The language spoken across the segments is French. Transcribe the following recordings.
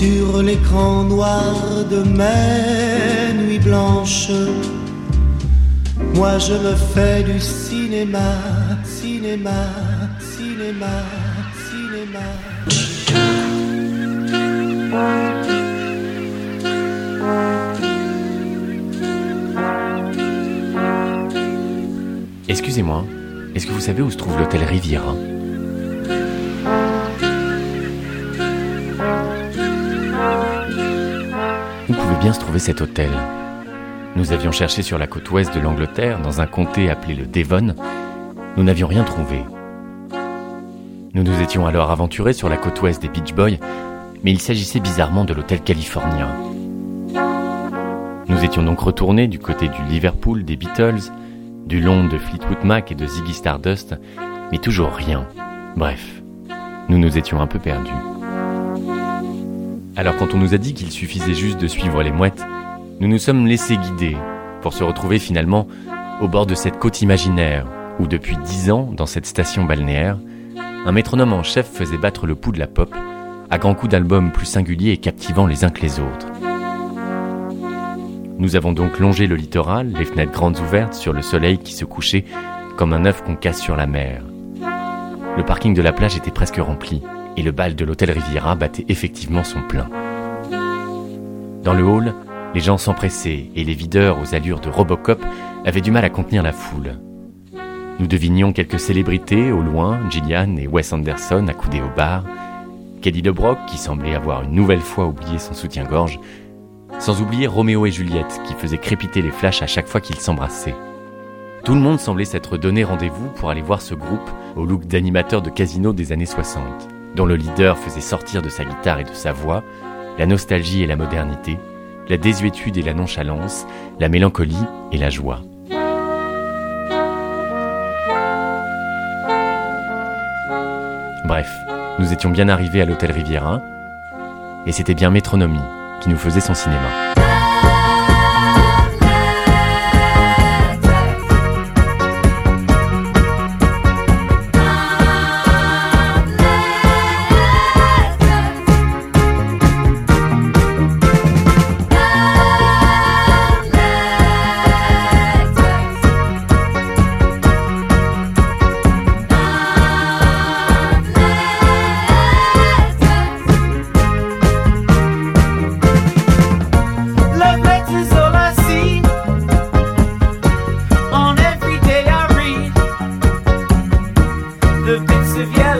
sur l'écran noir de mes nuits blanches. Moi je me fais du cinéma, cinéma, cinéma, cinéma. Excusez-moi, est-ce que vous savez où se trouve l'hôtel Riviera? Se trouver cet hôtel Nous avions cherché sur la côte ouest de l'Angleterre, dans un comté appelé le Devon. Nous n'avions rien trouvé. Nous nous étions alors aventurés sur la côte ouest des Beach Boys, mais il s'agissait bizarrement de l'hôtel californien. Nous étions donc retournés du côté du Liverpool des Beatles, du long de Fleetwood Mac et de Ziggy Stardust, mais toujours rien. Bref, nous nous étions un peu perdus. Alors quand on nous a dit qu'il suffisait juste de suivre les mouettes, nous nous sommes laissés guider pour se retrouver finalement au bord de cette côte imaginaire où depuis dix ans, dans cette station balnéaire, un métronome en chef faisait battre le pouls de la pop à grands coups d'albums plus singuliers et captivants les uns que les autres. Nous avons donc longé le littoral, les fenêtres grandes ouvertes sur le soleil qui se couchait comme un œuf qu'on casse sur la mer. Le parking de la plage était presque rempli et le bal de l'hôtel Riviera battait effectivement son plein. Dans le hall, les gens s'empressaient et les videurs aux allures de Robocop avaient du mal à contenir la foule. Nous devinions quelques célébrités au loin, Gillian et Wes Anderson accoudés au bar, Kelly LeBrock qui semblait avoir une nouvelle fois oublié son soutien-gorge, sans oublier Roméo et Juliette qui faisaient crépiter les flashs à chaque fois qu'ils s'embrassaient. Tout le monde semblait s'être donné rendez-vous pour aller voir ce groupe au look d'animateur de casino des années 60, dont le leader faisait sortir de sa guitare et de sa voix la nostalgie et la modernité, la désuétude et la nonchalance, la mélancolie et la joie. Bref, nous étions bien arrivés à l'hôtel Riviera, et c'était bien Métronomie qui nous faisait son cinéma. The bits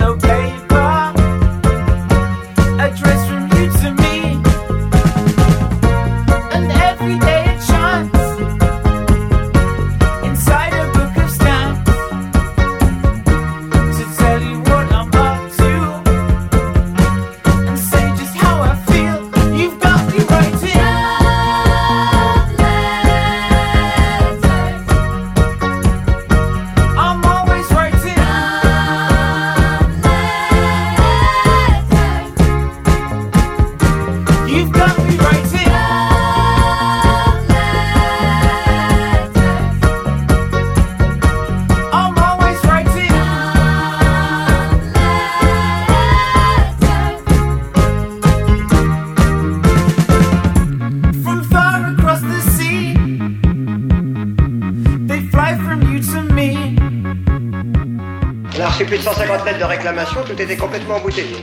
de réclamation, tout était complètement embouteillé.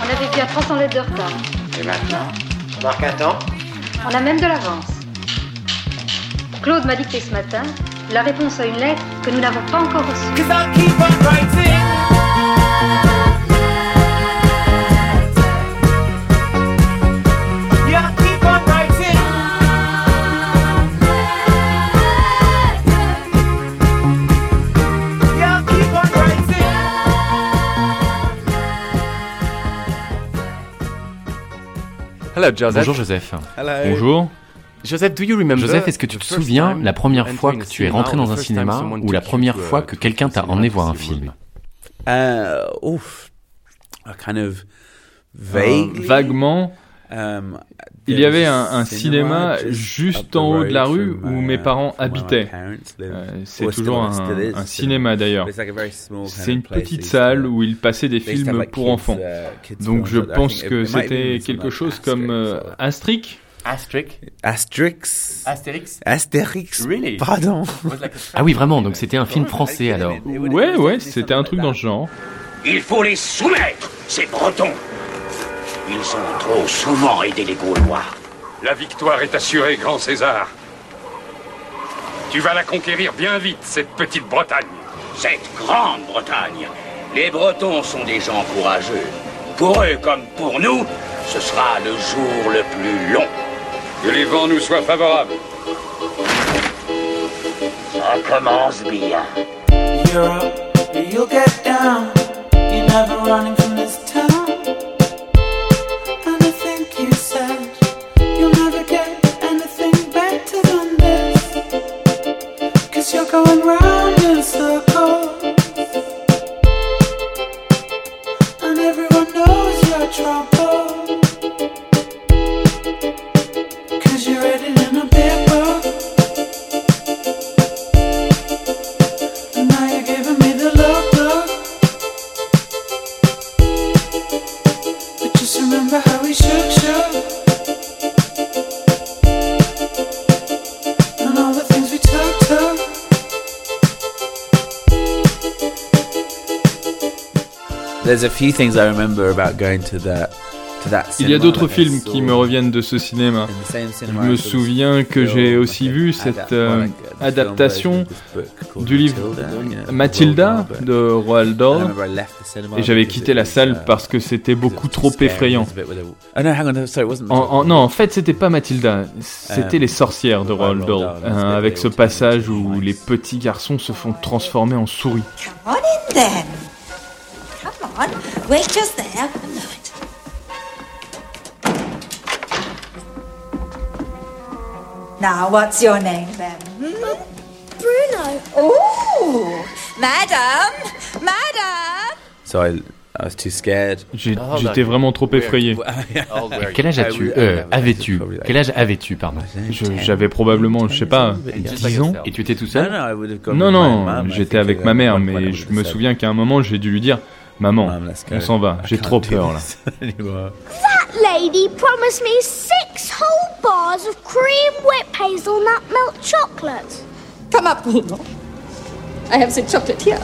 On avait bien 300 lettres de retard. Et maintenant On marque un temps On a même de l'avance. Claude m'a dicté ce matin la réponse à une lettre que nous n'avons pas encore reçue. Hello, Joseph. Bonjour Joseph. Bonjour. Joseph, do you remember Joseph, est-ce que tu te souviens la première fois que tu es rentré dans un cinéma ou la première fois que quelqu'un t'a emmené voir un film? Uh, oof. A kind of Euh, vaguement. Um, Il y avait un, cinéma just juste en haut de la rue où uh, mes parents habitaient. parents live. Euh, C'est toujours un, cinéma d'ailleurs. It's like a very small kind C'est une petite salle où ils passaient des films pour enfants. uh, Donc je pense que c'était quelque chose comme euh, Asterix. Asterix Asterix. Astérix Astérix. Really? Pardon. Ah oui, vraiment, donc c'était un film français alors. Ouais, ouais, c'était un truc dans ce genre. Il faut les soumettre, ces Bretons. Ils ont trop souvent aidé les Gaulois. La victoire est assurée, grand César. Tu vas la conquérir bien vite, cette petite Bretagne. Cette grande Bretagne. Les Bretons sont des gens courageux. Pour eux comme pour nous, ce sera le jour le plus long. Que les vents nous soient favorables. Ça commence bien. Europe, get down. You're never running from drop few things I remember about going to that to that Il y a cinema d'autres that I films saw qui me reviennent de ce cinéma. in the same Je cinema me souviens que j'ai aussi vu cette euh, uh, adaptation du livre Dahl. de Roald I Dahl. remember I left the cinema Et j'avais because quitté it la was, salle uh, parce que c'était beaucoup trop scary, effrayant. Oh En- en- non, en fait, c'était pas Mathilda, c'était Euh, les sorcières de Roald Dahl, hein, avec ce passage où Mice. les petits garçons se font transformer en souris. Come on. Wait just there. A moment. Now, what's your name then? Hmm? Bruno. Oh, madam, madam. So I, I was too scared. J'ai- Oh, J'étais vraiment trop effrayé. Quel âge as-tu? euh, Avais-tu? Quel âge avais-tu, pardon? Je- J'avais probablement, je sais pas, 10 ans. Et tu étais tout No, seul no, I would have gone Non, with my non, I j'étais avec ma mère, I mais je me souviens qu'à un moment, j'ai dû lui dire Maman, go. on s'en va, j'ai trop peur là. That lady promised me six whole bars of cream whipped hazelnut milk chocolate. Come up, Bruno. I have the chocolate here.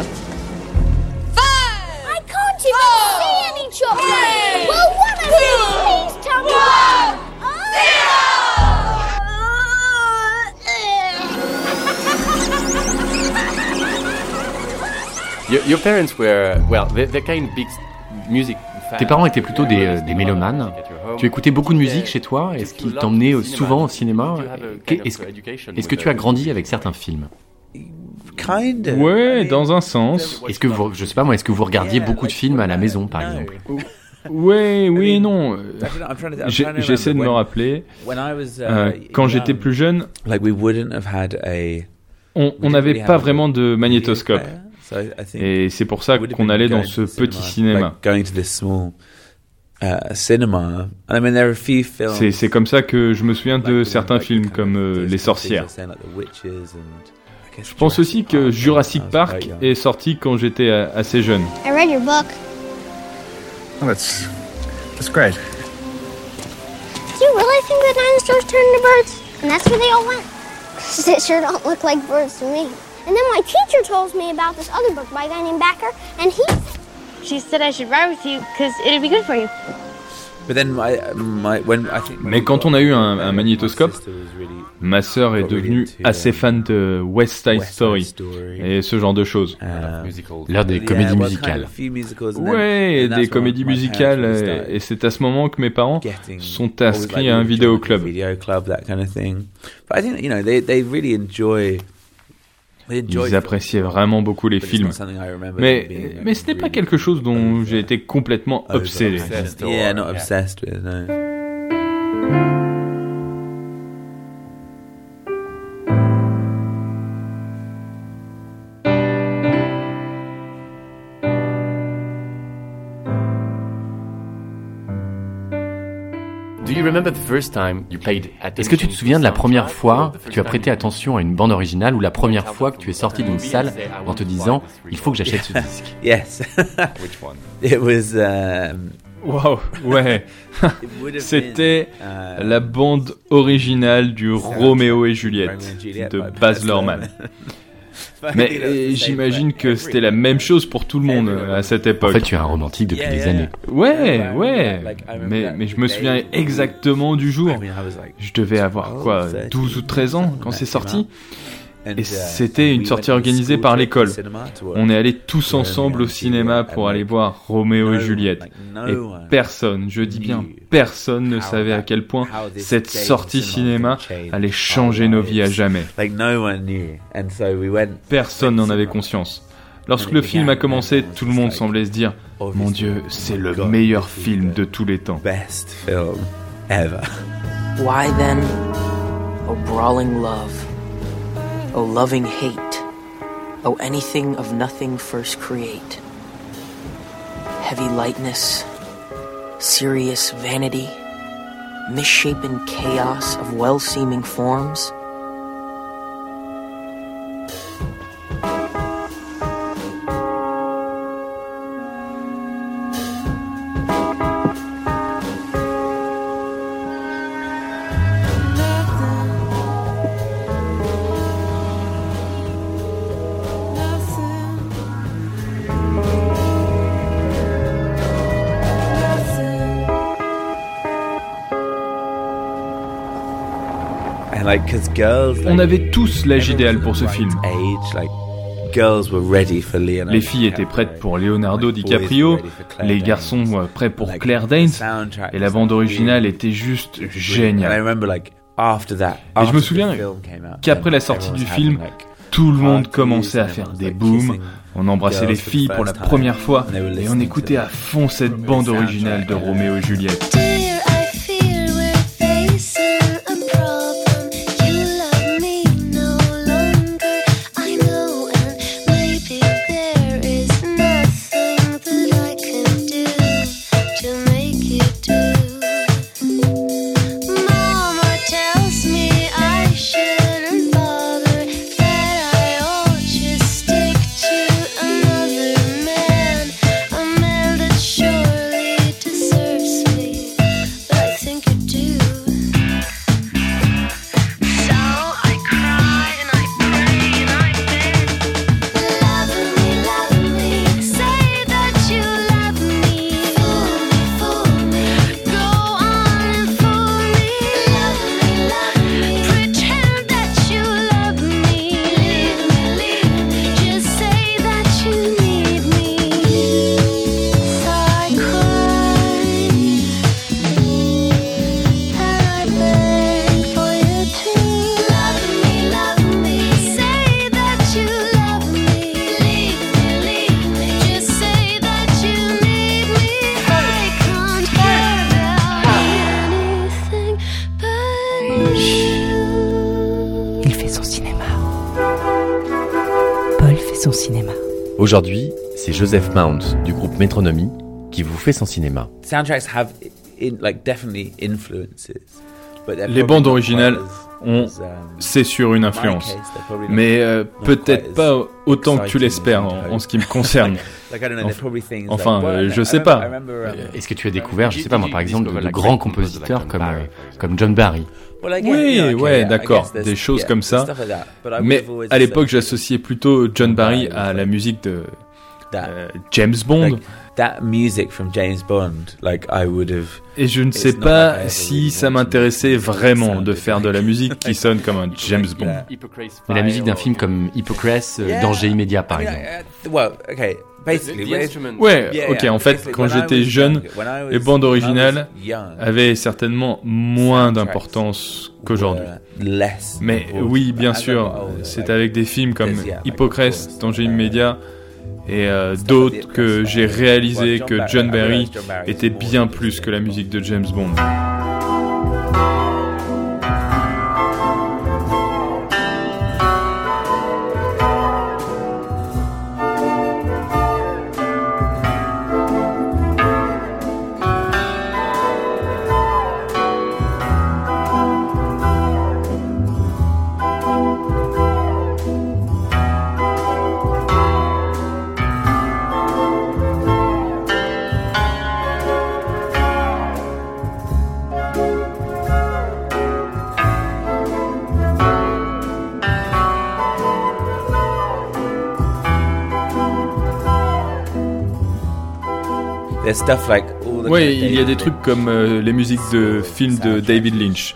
I can't even see any chocolate. Will one of you please tell me? Your, your parents were, well, they- they're kind of big music Tes parents étaient plutôt des, euh, des mélomanes. Tu écoutais beaucoup de musique chez toi? Est-ce qu'ils t'emmenaient euh, souvent au cinéma? Est-ce que tu as grandi avec certains films? Ouais, dans un sens. Est-ce que vous, je sais pas moi, est-ce que vous regardiez beaucoup de films à la maison, par exemple? Ouais, oui et non. Euh, J'essaie de me rappeler. when I was, uh, euh, quand j'étais plus jeune, like we wouldn't have had a on we on didn't n'avait pas vraiment de magnétoscope. Player, so I- I think Et c'est pour ça qu'on allait dans going ce petit cinéma. uh, cinema. And I mean, there are a few films. C'est comme ça que je me souviens de certains films comme euh, Les Sorcières. Je pense aussi que Jurassic Park est sorti quand j'étais euh, assez jeune. And then my teacher told me about this other book by a guy named Backer, and he. She said I should ride with you because it'd be good for you. But then my, my, when I think when Mais quand on a eu un, magnétoscope, ma sœur est devenue assez um, fan de West Side Story et ce genre de choses. Um, L'heure des yeah, comédies musicales. Ouais, des comédies musicales et, c'est à ce moment que mes parents sont inscrits à un really Ils appréciaient vraiment beaucoup les films. Mais, mais ce n'est pas quelque chose dont j'ai été complètement obsédé. Est-ce que tu te souviens de la première fois que tu as prêté attention à une bande originale ou la première fois que tu es sorti d'une salle en te disant il faut que j'achète ce disque Yes. Which one? It was. Um, Waouh, ouais. it would have C'était been, uh, la bande originale du Roméo et Juliette Romeo and Juliet de Baz Luhrmann. Mais j'imagine que c'était la même chose pour tout le monde euh, à cette En époque. fait, tu es un romantique depuis Yeah, des années. Ouais, ouais. Mais, mais je me souviens exactement du jour. Je devais avoir quoi, 12, 12 ou 13 ans quand c'est sorti Et c'était une sortie organisée par l'école. to cinema to watch On est allés tous Romeo ensemble au and cinéma Juliet, pour and aller voir Roméo et no Juliette. Et personne, je dis bien knew personne ne how savait à quel point cette sortie cinema cinéma allait our changer nos vies à lives. jamais. Like no one knew, and so we went. Personne n'en avait conscience. Lorsque le film a commencé, tout le monde semblait se dire Mon Dieu, c'est le meilleur film de tous les temps. Best film ever. Why then, O brawling love, O loving hate, O anything of nothing first create? Heavy lightness, serious vanity, misshapen chaos of well seeming forms? On avait tous l'âge idéal pour ce film. Les filles étaient prêtes pour Leonardo DiCaprio, les garçons prêts pour Claire Danes, et la bande originale était juste géniale. Et je me the souviens qu'après la sortie du film, tout le monde commençait à faire des booms, on embrassait les for the filles pour la première fois, et on écoutait à fond cette bande originale de Roméo et Juliette. Joseph Mount du groupe Métronomie qui vous fait son cinéma. Soundtracks have, in, like, definitely influences. but they're Les bandes originales ont, um, c'est sûr, une influence. Mais euh, peut-être pas as autant que tu l'espères en, ce qui me concerne. Like, I don't know, there's probably things Enfin, euh, I je sais remember- pas. I remember, um, Euh, Est-ce que tu as découvert, je sais pas moi par exemple, de, de grands compositeurs comme, euh, comme John Barry Well, I guess, Oui, ouais, d'accord, des choses comme ça. Mais à l'époque, j'associais plutôt John Barry à la musique de that- euh, James Bond. like, that music from James Bond, like I would have. Et je ne sais pas like si ça m'intéressait to vraiment de faire de la musique qui sonne comme un James Bond. Mais la musique d'un film comme Hippocrate, euh, Yeah. Danger immédiat par exemple. Well, okay, instrument. Ouais, ok, en fait, quand j'étais jeune, les bandes originales avaient certainement moins d'importance qu'aujourd'hui. Mais oui, bien sûr, c'est avec des films comme course, Danger uh, immédiat, et euh, d'autres que j'ai réalisé que John Barry. était bien plus que la musique de James Bond. There's stuff like all the Ouais, il y a des trucs comme euh, les musiques de films de David Lynch.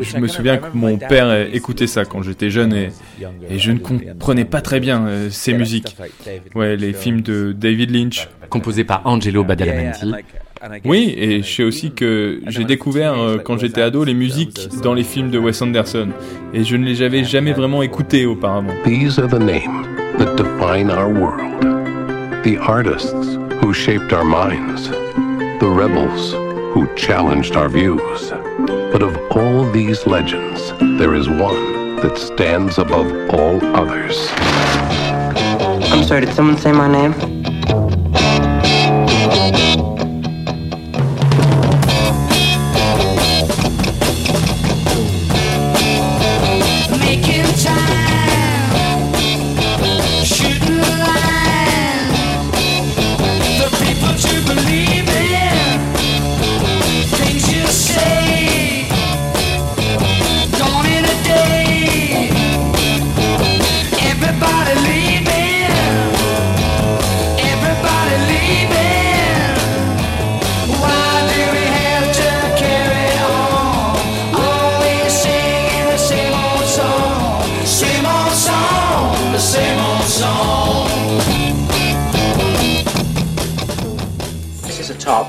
Je me souviens que mon père écoutait ça quand j'étais jeune et, et je ne comprenais pas très bien euh, ces musiques. Ouais, les films de David Lynch. Composés par Angelo Badalamenti. Oui, et je sais aussi que j'ai découvert euh, quand j'étais ado les musiques dans les films de Wes Anderson et je ne les avais jamais vraiment écoutées auparavant. These are the names that define our world. The artists who shaped our minds. The rebels who challenged our views. But of all these legends, there is one that stands above all others. I'm sorry, did someone say my name?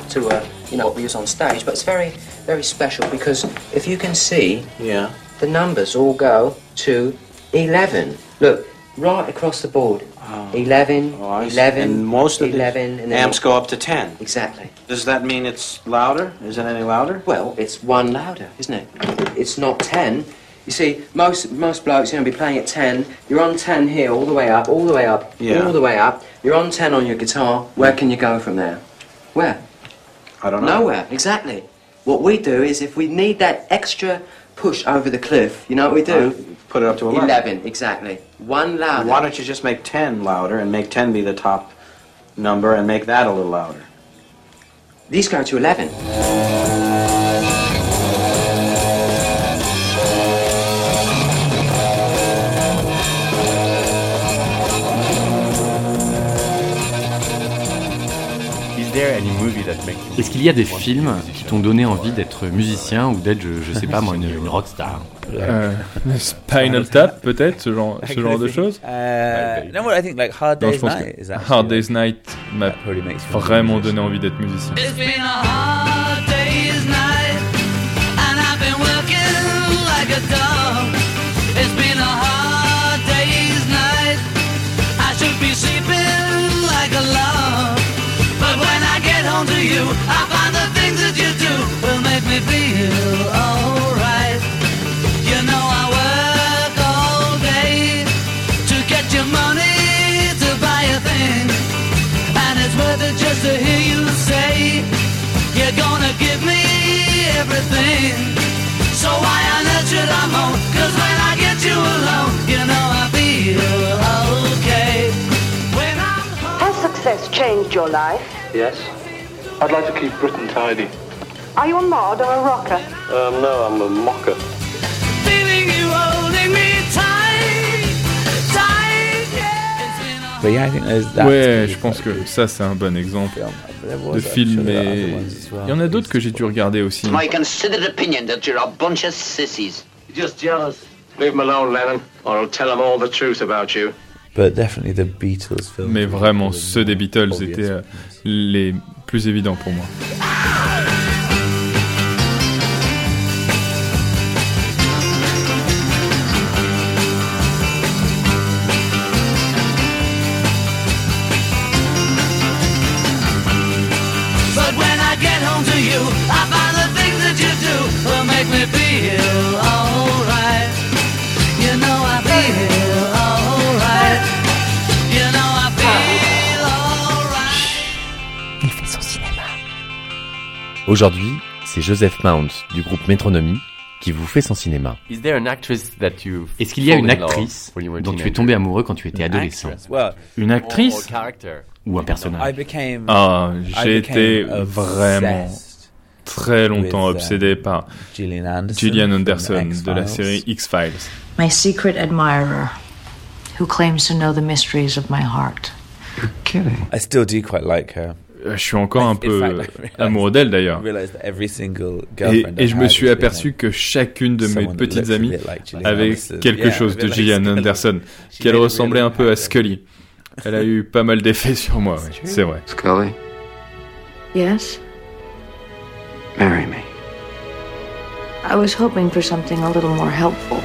This is a top to a, you know, what we use on stage, but it's very, very special because if you can see, Yeah. the numbers all go to 11. Look, right across the board. 11, Oh, 11, And most of 11, and amps go up to 10. Exactly. Does that mean it's louder? Is it any louder? Well, it's one louder, isn't it? It's not 10. You see, most most blokes are going to be playing at 10. You're on 10 here, all the way up, all the way up, Yeah. all the way up. You're on 10 on your guitar. Where can you go from there? Where? I don't know. Nowhere, exactly. What we do is if we need that extra push over the cliff, you know what we do? Put it up to 11. 11, exactly. One louder. Why don't you just make 10 louder and make 10 be the top number and make that a little louder? These go to 11. Est-ce qu'il y a des films qui t'ont donné envie d'être musicien ou d'être, je, je sais pas moi, une, une rockstar Euh, Spinal Tap, peut-être, ce genre, ce genre de choses. Uh, no, I think like Hard Non, je Day's pense Night Hard Day's Night m'a probably makes you vraiment donné envie d'être musicien. Give me everything So why on earth should I moan? Cause when I get you alone You know I feel okay When I'm Has success changed your life? Yes. I'd like to keep Britain tidy. Are you a mod or a rocker? Um, no, I'm a mocker. feeling you holding me tight Tight, yeah But yeah, I think there's that. Ouais, je pense que ça c'est un bon exemple de film. Et il y en a d'autres que j'ai dû regarder aussi. My considered opinion that you're a bunch of sissies. You're just jealous. Leave him alone, Lennon, or I'll tell him all the truth about you. But definitely the Beatles film. Mais vraiment, ceux des Beatles étaient euh, les plus évidents pour moi. To you. I find the things that you do Will make me feel alright. You know I feel alright. You know I feel alright. Il fait son cinéma. Aujourd'hui, c'est Joseph Mount du groupe Metronomy qui vous fait son cinéma. Est-ce qu'il y a une actrice dont tu es tombé amoureux quand tu étais adolescent? Une actrice? Ou un I personnage became. Ah, j'ai été vraiment très longtemps uh, obsédé par Gillian Anderson. Gillian from Anderson de la série X-Files. My secret admirer, who claims to know the mysteries of my heart. I still do quite like her. Euh, Je suis encore un peu amoureux d'elle d'ailleurs. Et, je me suis aperçu que chacune de mes petites amies avait quelque chose de Gillian. Anderson, qu'elle ressemblait un peu à Scully. Elle a eu pas mal d'effets sur moi, ouais, c'est vrai. Scully, Yes? marry me. I was hoping for something a little more helpful.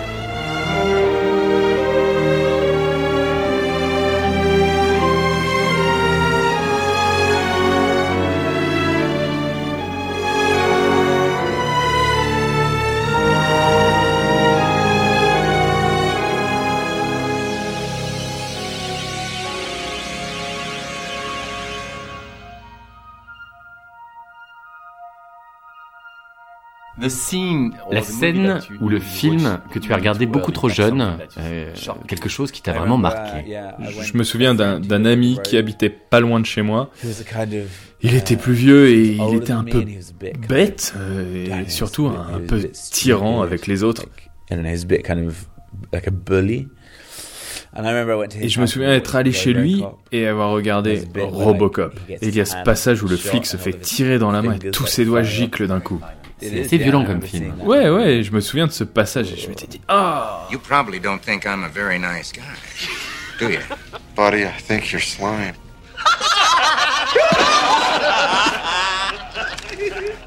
La scène ou le film que tu as regardé beaucoup trop jeune, euh, quelque chose qui t'a vraiment marqué. Je me souviens d'un ami qui habitait pas loin de chez moi. He was a kind of, Il était plus vieux et il était un peu and he was a bit bête euh, et surtout un peu tyran avec les autres. I don't know, he's a bit kind of like a bully. And I remember I went to his Et je me souviens être allé chez lui et avoir regardé Robocop. Et il y a ce passage où le flic se fait tirer dans la main et tous ses doigts giclent d'un coup. C'est assez violent comme film. Ouais, ouais, je me souviens de ce passage et je m'étais dit, ah You probably don't think I'm a very nice guy, do you? Buddy, I think you're slime.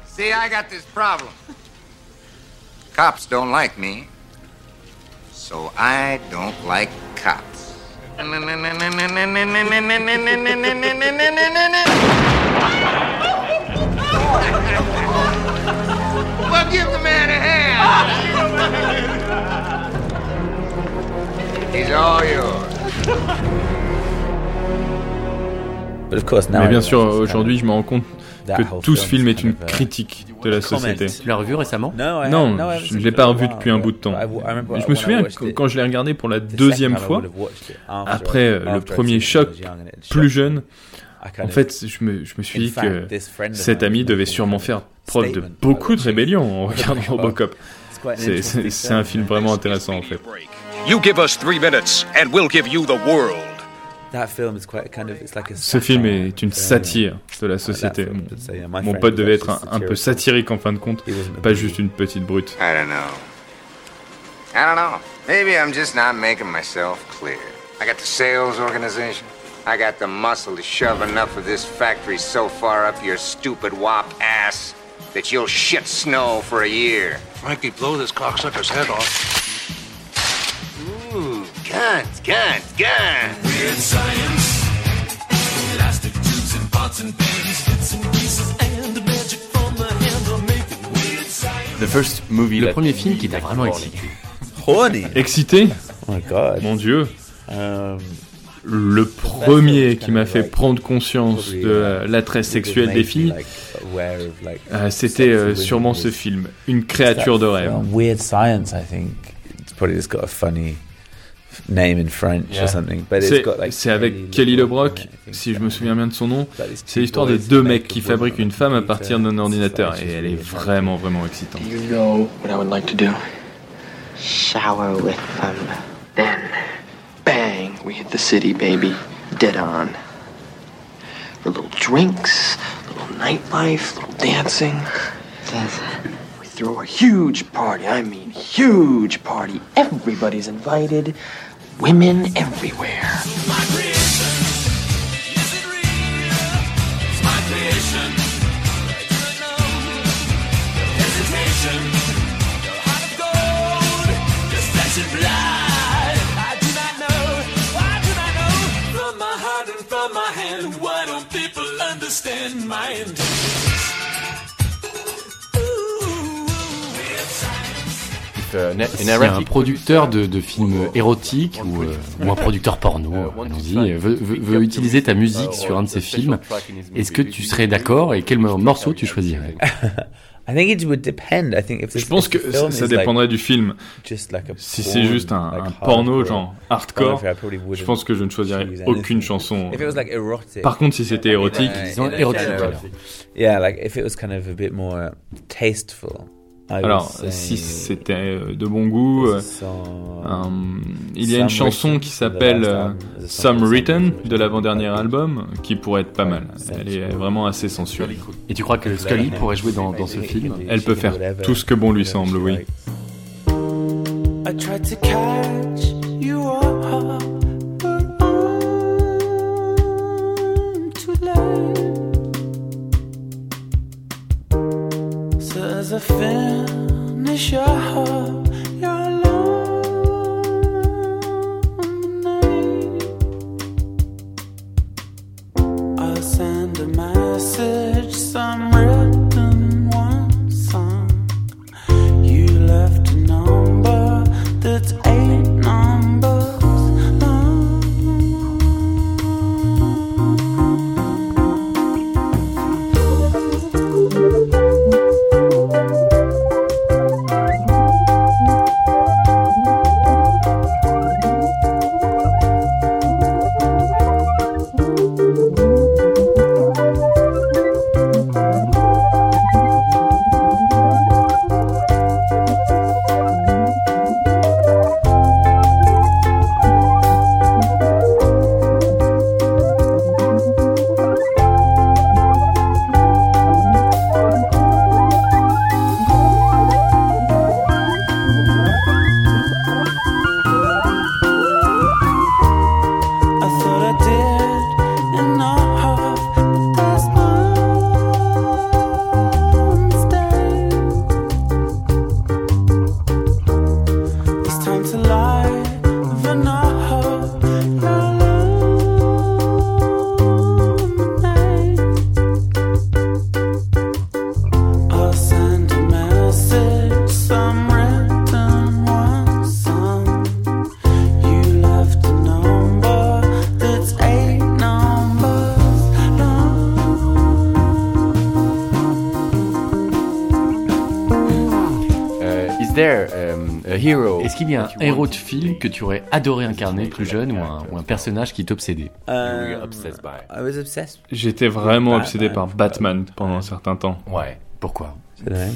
See, I got this problem. Cops don't like me, so I don't like cops. Well, give the man a hand. He's all yours. But of course, now Mais bien sûr, aujourd'hui, je me rends compte que tout ce film est une critique de la société. Tu l'as revu récemment? Non, je ne l'ai for pas revu depuis un bout de temps. Je me souviens quand je l'ai regardé pour la the deuxième fois, après euh, le premier choc, plus jeune, en fait, je me, je me suis dit que cet ami devait sûrement a faire preuve de beaucoup de about rébellion en regardant Robocop. Quite an C'est- un film vraiment intéressant en fait. You give us three minutes, and we'll give you the world. That film is quite kind of it's like a Ce film est une satire de la that société. Mon- Mon pote devait être un, un peu satirique en fin de compte, pas juste une petite brute. I don't know. I don't know. Maybe I'm just not making myself clear. I got the sales organization. I got the muscle to shove enough of this factory so far up your stupid wop ass that you'll shit snow for a year. Frankie, blow this cocksucker's head off. Ooh, guns, guns, guns. Weird science. Elastic tubes and pots and pans, bits and pieces, and the magic from the handle making weird science. The first movie, le premier film qui t'a vraiment excité. Excité Oh my god. Mon Dieu. Um, Le premier qui m'a fait prendre conscience de euh, l'attrait sexuel des filles, euh, c'était euh, sûrement ce film, Une créature de rêve. Weird Science, I think. It's probably just got a funny name in French Yeah. or something. But it's C'est got like c'est avec Kelly LeBrock, si je me souviens bien de son nom. C'est l'histoire de deux mecs qui fabriquent une femme à partir d'un ordinateur et elle est vraiment vraiment excitante. You know what I would like to do? Shower with them. Then, bang, we hit the city, baby. Dead on. For little drinks, little nightlife, little dancing. We throw a huge party. I mean, huge party. Everybody's invited. Women everywhere. C'est un producteur de, de films érotiques ou, euh, ou un producteur porno, euh, veut, veut- veut utiliser ta musique sur un de ses films? Est-ce que tu serais d'accord et quel morceau tu choisirais? I think it would depend. I think if Je pense que ça, ça dépendrait du film. just like a Si c'est porn, juste un, porno hardcore genre hardcore, pornography, I probably je wouldn't pense que je ne choisirais choose aucune chanson. If it was like erotic. Par contre, si c'était érotique, disons érotique. Yeah, like if it was kind of a bit more tasteful. Alors, si c'était euh, de bon goût, euh, il y a une chanson qui s'appelle euh, Some Written de l'avant-dernier album qui pourrait être pas mal. Elle est vraiment assez sensuelle. Et tu crois que Scully pourrait jouer dans, dans ce film Elle peut faire tout ce que bon lui semble, oui. I tried to catch you I finish up your hero Est-ce qu'il y a un héros de film que tu aurais adoré incarner plus jeune ou un, ou un personnage qui t'obsédait Um, obsessed. J'étais vraiment Batman. obsédé par Batman pendant un certain temps. Ouais, pourquoi?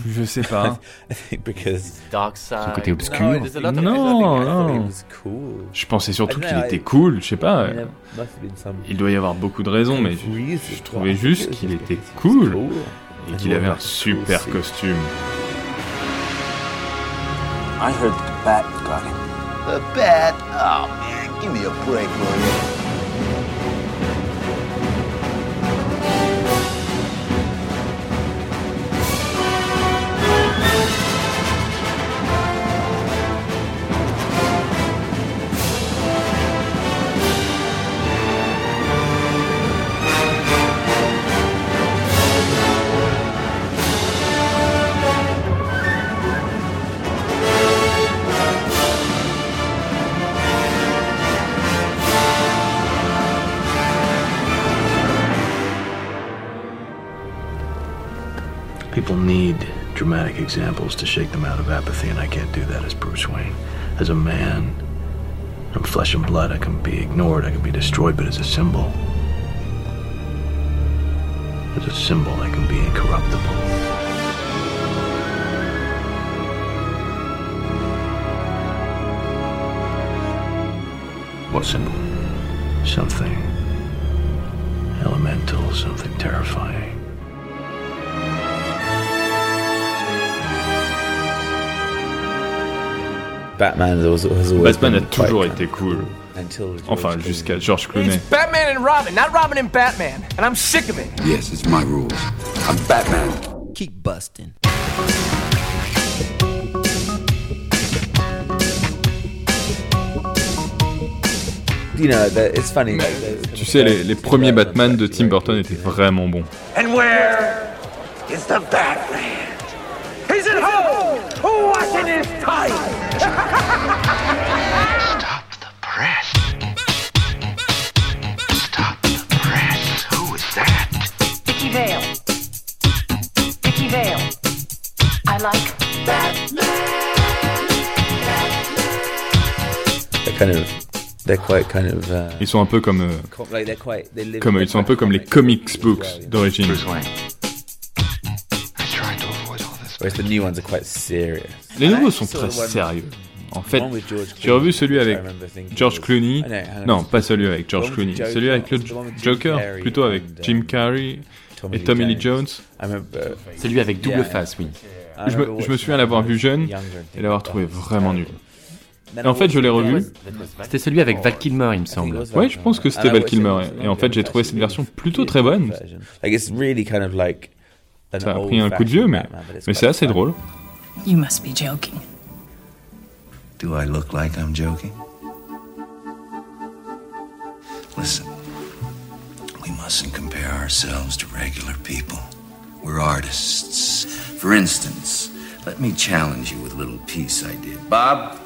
Je sais pas. I think because Dark side. Son côté obscur. Non, I thought he non. was cool. Je pensais surtout qu'il était cool, je sais pas. Il doit y avoir beaucoup de raisons, mais je, je trouvais juste qu'il était cool et qu'il avait un super costume. I heard the bat got him. The bat? Oh, man, give me a break, will you? People need dramatic examples to shake them out of apathy, and I can't do that as Bruce Wayne. As a man, I'm flesh and blood. I can be ignored, I can be destroyed, but as a symbol, as a symbol, I can be incorruptible. What symbol? Something elemental, something terrifying. Batman has Batman a toujours été cool. Enfin, jusqu'à George Clooney. Batman and Robin, not Robin and Batman. And I'm sick of it. Yes, it's my rules. I'm Batman. Keep busting. You know, it's funny. Tu sais, les, les premiers Batman de Tim Burton étaient vraiment bons. And where is the Batman? He's at home, washing his tights. Like they're kind of, they're quite kind of. Uh, Ils sont un peu comme, euh, com- like they're quite. They live. comme ils sont un peu comme les comic comics books d'origine. Les nouveaux sont très sérieux. En fait, j'ai revu celui avec George Clooney. Non, pas celui avec George Clooney. Celui avec le Joker, plutôt avec Jim uh, Carrey et Tommy Lee Jones. Celui avec double face, oui. I Je me, je me souviens l'avoir vu jeune et l'avoir trouvé vraiment nul. Et en fait, je l'ai revu. C'était celui avec Val Kilmer, il me semble. Ouais, je pense que c'était Val Kilmer. Et, en fait, j'ai trouvé cette version plutôt très bonne. Ça a pris un coup de vieux, mais, mais c'est assez drôle. You must be joking. Do I look like I'm joking? Listen, we mustn't compare ourselves to regular people. We're artists. For instance, let me challenge you with a little piece I did. Bob,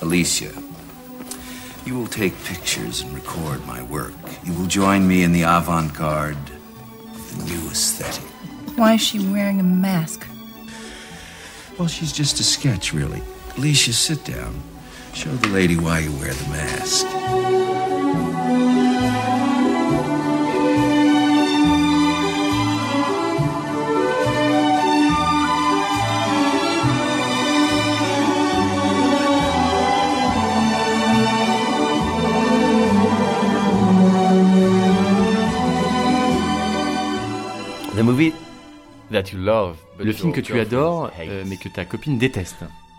Alicia, you will take pictures and record my work. You will join me in the avant garde of the new aesthetic. Why is she wearing a mask? Well, she's just a sketch, really. Alicia, sit down. Show the lady why you wear the mask. That you love. Le film que tu adores, euh, mais que ta copine déteste.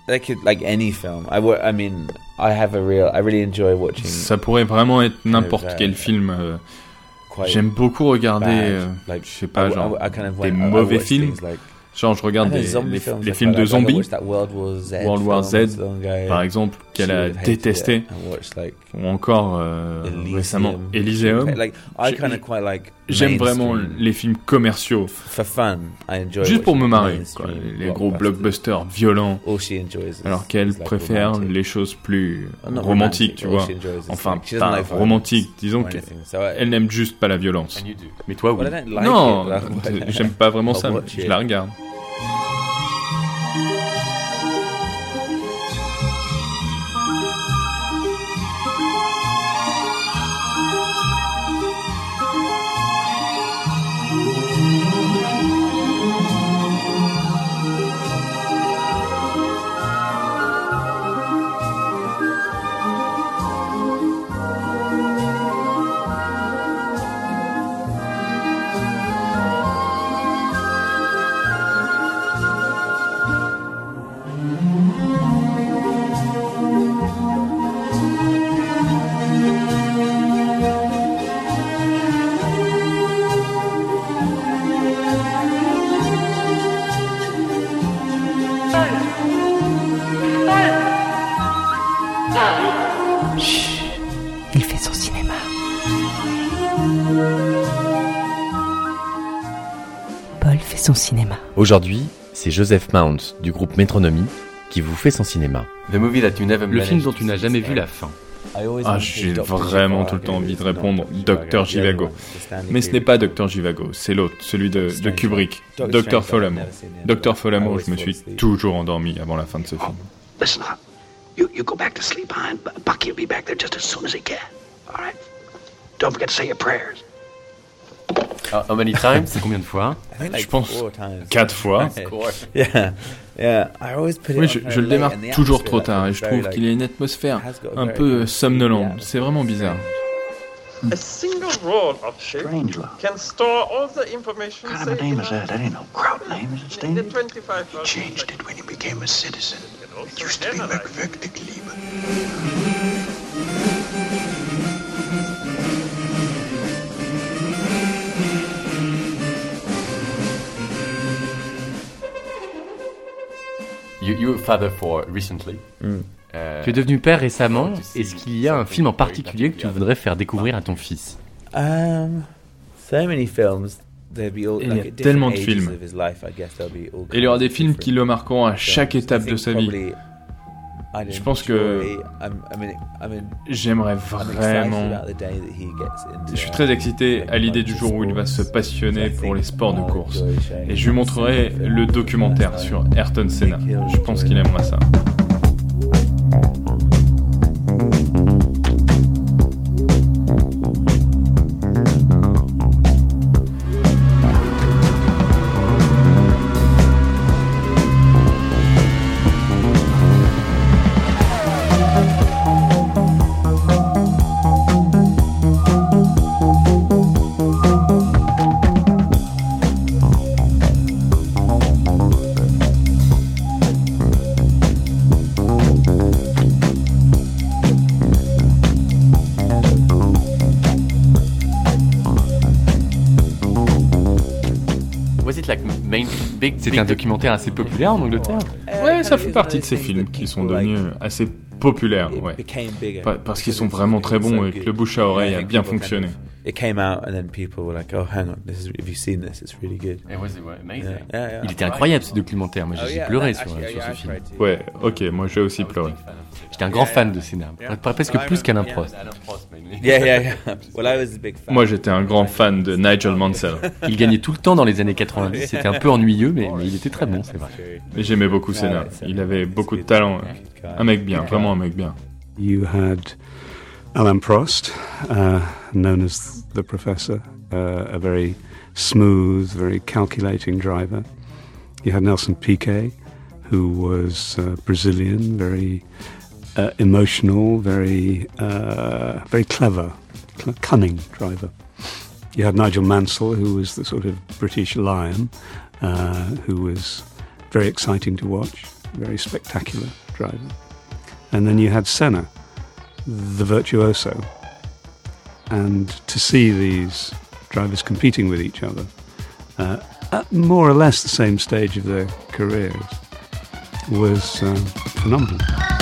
Like like any film. I, wa- I mean, I have a real. I really enjoy watching. Ça pourrait vraiment être n'importe euh, quel film. euh, J'aime beaucoup regarder, euh, like, je sais pas, genre des mauvais films. Genre, je regarde des, les, films les de zombies. World War Z par exemple, qu'elle a détesté. Ou encore euh, récemment Elysium. J'aime vraiment les films commerciaux. For fun, I enjoy Juste pour me marrer, quoi, les, gros blockbusters. violents. Alors qu'elle préfère romantic. les choses plus Oh, romantiques, tu vois. Enfin, pas like violence romantique, disons qu'elle n'aime juste pas la violence. Mais toi, oui. Non, j'aime pas vraiment ça, je la regarde. Paul fait son cinéma. Aujourd'hui, c'est Joseph Mount du groupe Metronomy qui vous fait son cinéma. Le film dont tu n'as jamais vu la fin. Ah, j'ai vraiment tout le temps envie de répondre Dr. Jivago. Mais ce n'est pas Dr. Jivago, c'est l'autre, celui de, de Kubrick, Dr. Folamo. Dr. Folamo, je me suis toujours endormi avant la fin de ce film. Listen up. You, you go back to sleep, huh? and Bu- Bucky will be back there just as soon as he can. All right? Don't forget to say your prayers. How many times? C'est combien de fois? Like Je pense four times. quatre fois. yeah, yeah. I always put it Oui, je, le démarre toujours trop tard et je trouve like, qu'il y a une atmosphère un peu good somnolente. C'est vraiment bizarre. A single roll of shape can store all the information What kind of name is that? That ain't no crowd name, is it, in the Stanley? 25 He changed it when he became a citizen. It used to be McVector Cleaver. You, you a father for recently. Mm. Euh, tu es devenu père récemment. Est-ce qu'il y a un film en particulier que tu voudrais faire découvrir à ton fils? Um, so many films. There'd be all, Il y a like, at different tellement de films. of his life, I guess there'll be all Et il y aura des films qui le marqueront à chaque étape de sa vie. Je pense que J'aimerais vraiment. Je suis très excité à l'idée du jour où il va se passionner pour les sports de course. Et je lui montrerai le documentaire sur Ayrton Senna. Je pense qu'il aimera ça. C'était un documentaire assez populaire en Angleterre. Ouais, ça fait partie de ces films qui sont devenus assez populaires, ouais. Pa- Parce qu'ils sont vraiment très bons et que le bouche à oreille a bien fonctionné. It came out and then people were like, "Oh, hang on, this is, have you seen this? It's really good." It was, ouais, amazing. Yeah, yeah, yeah. Il était incroyable ce documentaire, moi Oh, j'ai yeah, pleuré that- sur, actually, sur yeah, ce I film. Ouais, ok, moi j'ai aussi pleuré. J'étais un grand fan de Senna, presque plus qu'Alain Prost. Yeah, yeah, yeah. Well, I was a big fan. Moi j'étais un grand fan de Nigel Mansell. Il gagnait tout le temps dans les années 90, c'était un peu ennuyeux, mais, mais il était très bon, c'est vrai. Mais j'aimais beaucoup Senna. Il avait beaucoup de talent. Un mec bien, vraiment un mec bien. You had Alan Prost, uh, known as the Professor, uh, a very smooth, very calculating driver. You had Nelson Piquet, who was uh, Brazilian, very uh, emotional, very, uh, very clever, cl- cunning driver. You had Nigel Mansell, who was the sort of British lion, uh, who was very exciting to watch, very spectacular driver. And then you had Senna, the virtuoso. And to see these drivers competing with each other uh, at more or less the same stage of their careers was um, phenomenal.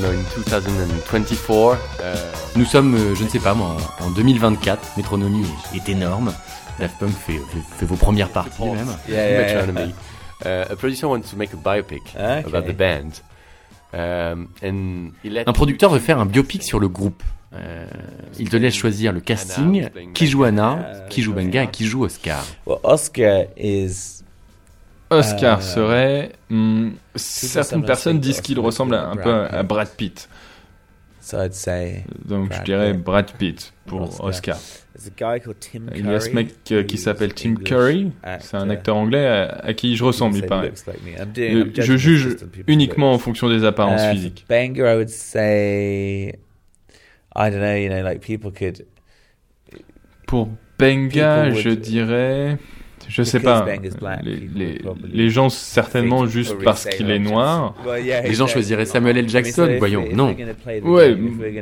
Know, in 2024. euh, nous sommes, euh, je ne sais pas moi, en, en 2024. Métronomie est, énorme. Daft Punk fait, fait, fait vos premières parties même. Yeah, yeah, yeah. Metronomy. Uh, a producer wants to make a biopic Okay. about the band. Um, and he let- un producteur veut faire un biopic sur le groupe. Euh, il te laisse choisir le casting, qui joue Anna, qui joue Benga et qui joue Oscar. Well, Oscar is. Oscar uh, serait. hmm, certaines personnes disent qu'il ressemble un peu à Brad Pitt. So I'd say. Donc je dirais Pitt. Brad Pitt pour Oscar. Il y a ce mec euh, qui s'appelle Tim Curry, c'est un acteur anglais à, à qui je ressemble, il paraît. doing- Euh, Je juge uniquement en fonction des apparences Uh, physiques. For Banger, I would say, I don't know, you know, like people could. Pour Benga, People would- je dirais, je sais pas, les, gens certainement juste parce qu'il est noir. Les gens choisiraient Samuel L. I mean, Jackson, voyons, non. Ouais,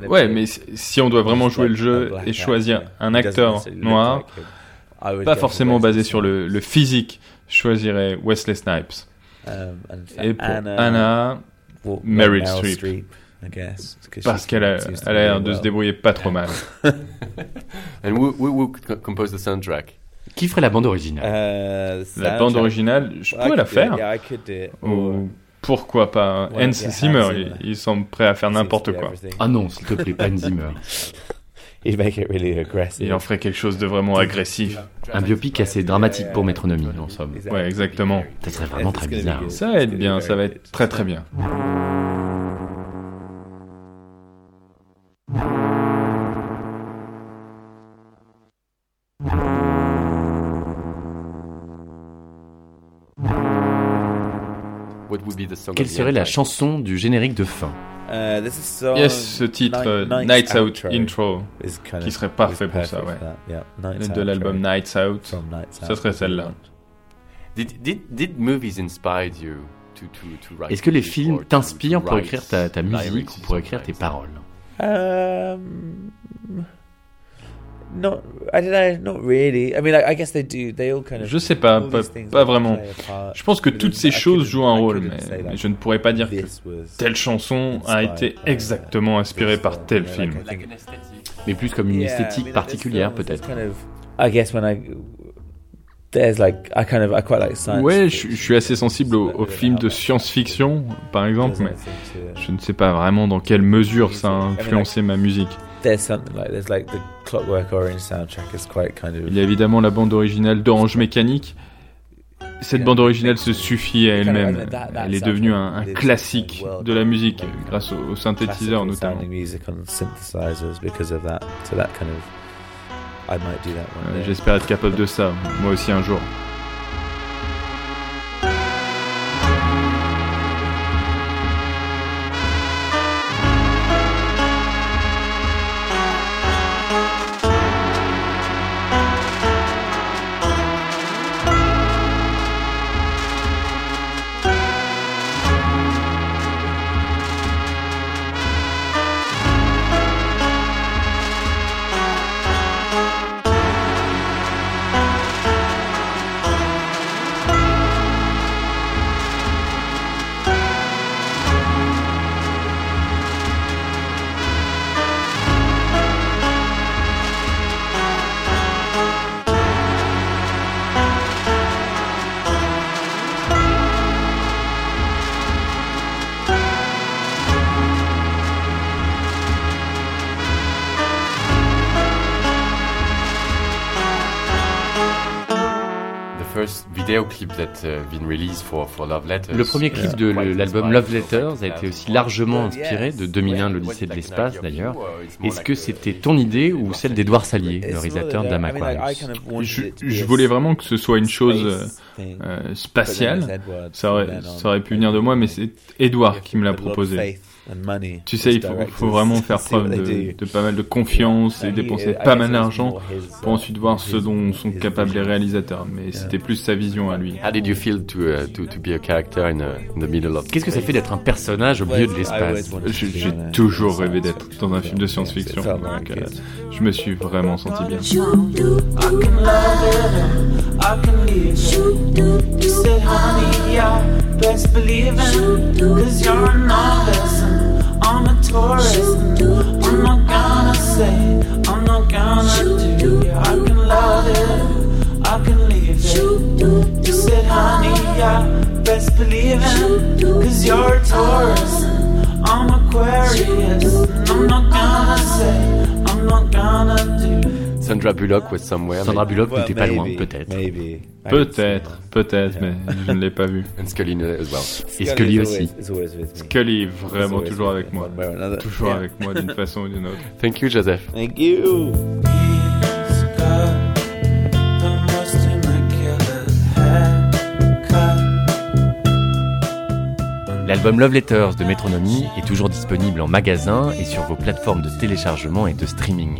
ouais, mais si- on doit vraiment jouer le jeu et choisir actor, un acteur noir, pas forcément for basé Wesley sur le, le physique, je choisirais Wesley Snipes. Um, Et pour Anna, Meryl Streep. Parce qu'elle a, l'air de se débrouiller pas trop mal. And who, who, who the soundtrack? Qui ferait la bande originale? Uh, the La bande originale, je pourrais la faire. Yeah, I could do it. Ou pourquoi pas Hans Zimmer, Zimmer. il, il semble prêt à faire n'importe do quoi. Ah non, s'il te plaît, pas Hans Zimmer. He'd make it really aggressive. Il en ferait quelque chose de vraiment agressif. Un biopic assez dramatique pour Métronomie, en somme. Ouais, exactement. Ça serait vraiment très bizarre. Ça va être bien, ça va être très très bien. Quelle serait la chanson du générique de fin Uh, a song, Yes, ce titre, euh, Nights, Out Intro, is kind qui of- serait parfait is pour ça, ouais. yeah. De Out l'album. Nights Out, Out, serait celle-là. one. Did, did, did movies inspired you to, to, to write Est-ce que les films t'inspirent pour écrire ta, ta musique ou pour écrire tes paroles? Um, not. I don't know. Not really. I mean, I, I guess they do. They all kind of. Je sais pas, pas, vraiment. Je pense que But toutes I ces choses jouent un rôle, mais, je ne pourrais pas dire que telle chanson a été exactement inspirée par tel film. Mais plus comme une esthétique particulière, peut-être. I guess when I there's like I kind of I quite like science. Ouais, je, je suis assez sensible aux, aux films de science-fiction, par exemple, mais je ne sais pas vraiment dans quelle mesure ça a influencé ma musique. There's something like there's like the Clockwork Orange soundtrack is quite kind of. Il y a évidemment la bande originale d'Orange Mécanique. Cette bande originale se suffit à elle-même. Elle est devenue un, un classique de la musique grâce aux, aux synthétiseurs notamment. Euh. J'espère être capable de ça, moi aussi un jour. Video clip that uh, been released for, for Love Letters. Le premier clip de quite l'album inspired Love Letters a été aussi largement inspiré de 2001, l'Odyssée de l'espace d'ailleurs. Est-ce que c'était ton idée ou celle d'Edouard Salier, le réalisateur d'Am Aquarius Je, je voulais vraiment que ce soit une chose euh, euh, spatiale. Ça aurait, ça aurait pu venir de moi, mais c'est Edouard qui me l'a proposé. Tu sais, il faut, faut vraiment faire preuve de, de pas mal de confiance et dépenser pas mal d'argent pour ensuite voir ce dont sont capables les réalisateurs. Mais c'était plus sa vision à lui. How did you feel to, uh, to, to be a character in, uh, in the middle of Qu'est-ce que ça fait d'être un personnage au milieu de l'espace J'ai toujours rêvé d'être dans un film de science-fiction. donc, euh, je me suis vraiment senti bien. I can love it, I can leave it. You said, honey, yeah, best believe it. Cause you're a novice tourist. I'm not gonna say, I'm not gonna do. Yeah, I can love it, I can leave it. You said, honey, yeah, best believe it. Cause you're a and I'm Aquarius. And I'm not gonna say, I'm not gonna do. Sandra Bullock was somewhere. Sandra. Bullock n'était pas loin, peut-être. Peut-être, peut-être, mais je ne l'ai pas vu. And Scully as well. Et Scully aussi. Scully est vraiment always toujours avec moi. Toujours Yeah. avec moi d'une façon ou d'une autre. Thank you, Joseph. Thank you. L'album Love Letters de Metronomy est toujours disponible en magasin et sur vos plateformes de téléchargement et de streaming.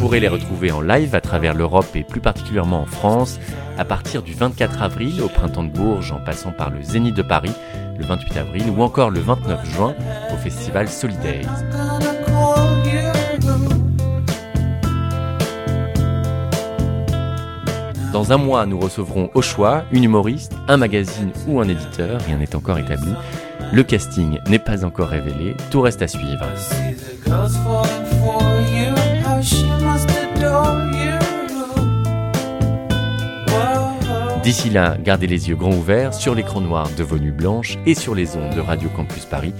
Pourrez les retrouver en live à travers l'Europe et plus particulièrement en France à partir du 24 avril au Printemps de Bourges en passant par le Zénith de Paris le 28 avril ou encore le 29 juin au festival Solidays. Dans un mois, nous recevrons au choix une humoriste, un magazine ou un éditeur, rien n'est encore établi. Le casting n'est pas encore révélé, tout reste à suivre. D'ici là, gardez les yeux grands ouverts sur l'écran noir de vos nuits et sur les ondes de Radio Campus Paris.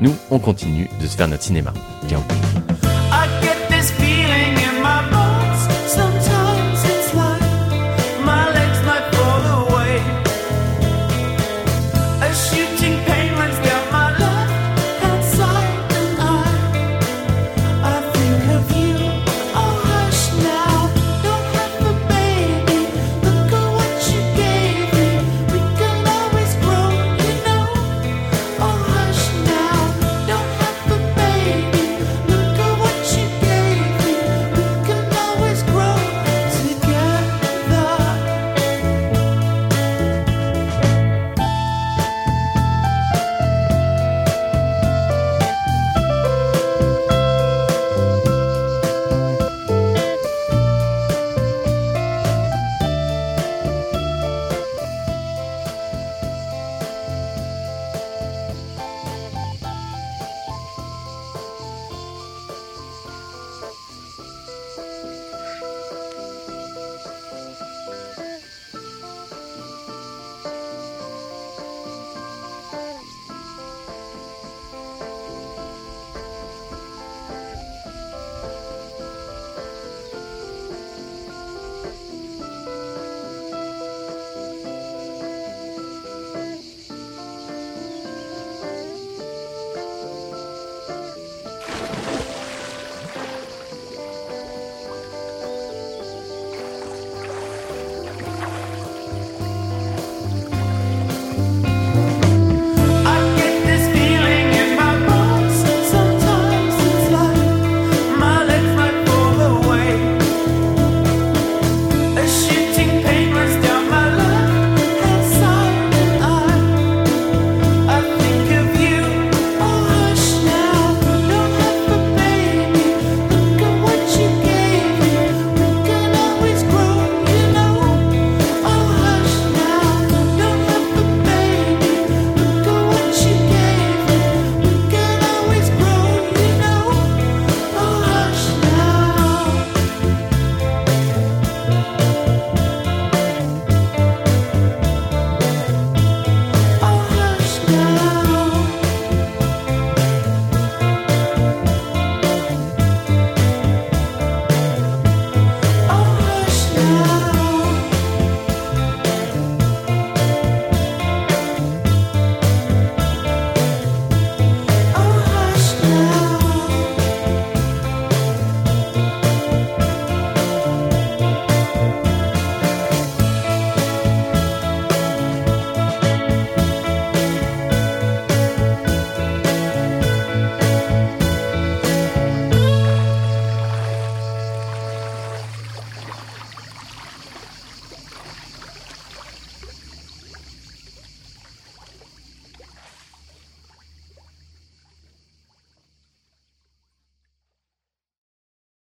Nous, on continue de se faire notre cinéma. Ciao.